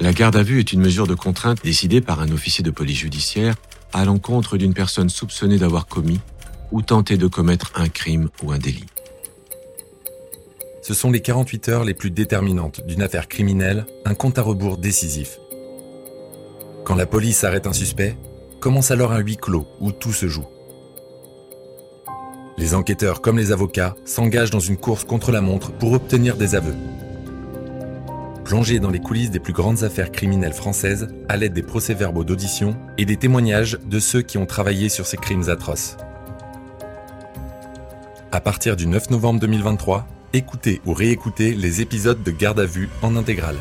La garde à vue est une mesure de contrainte décidée par un officier de police judiciaire à l'encontre d'une personne soupçonnée d'avoir commis ou tenté de commettre un crime ou un délit. Ce sont les 48 heures les plus déterminantes d'une affaire criminelle, un compte à rebours décisif. Quand la police arrête un suspect, commence alors un huis clos où tout se joue. Les enquêteurs comme les avocats s'engagent dans une course contre la montre pour obtenir des aveux. Plongés dans les coulisses des plus grandes affaires criminelles françaises à l'aide des procès-verbaux d'audition et des témoignages de ceux qui ont travaillé sur ces crimes atroces. À partir du 9 novembre 2023, écoutez ou réécoutez les épisodes de Garde à vue en intégrale.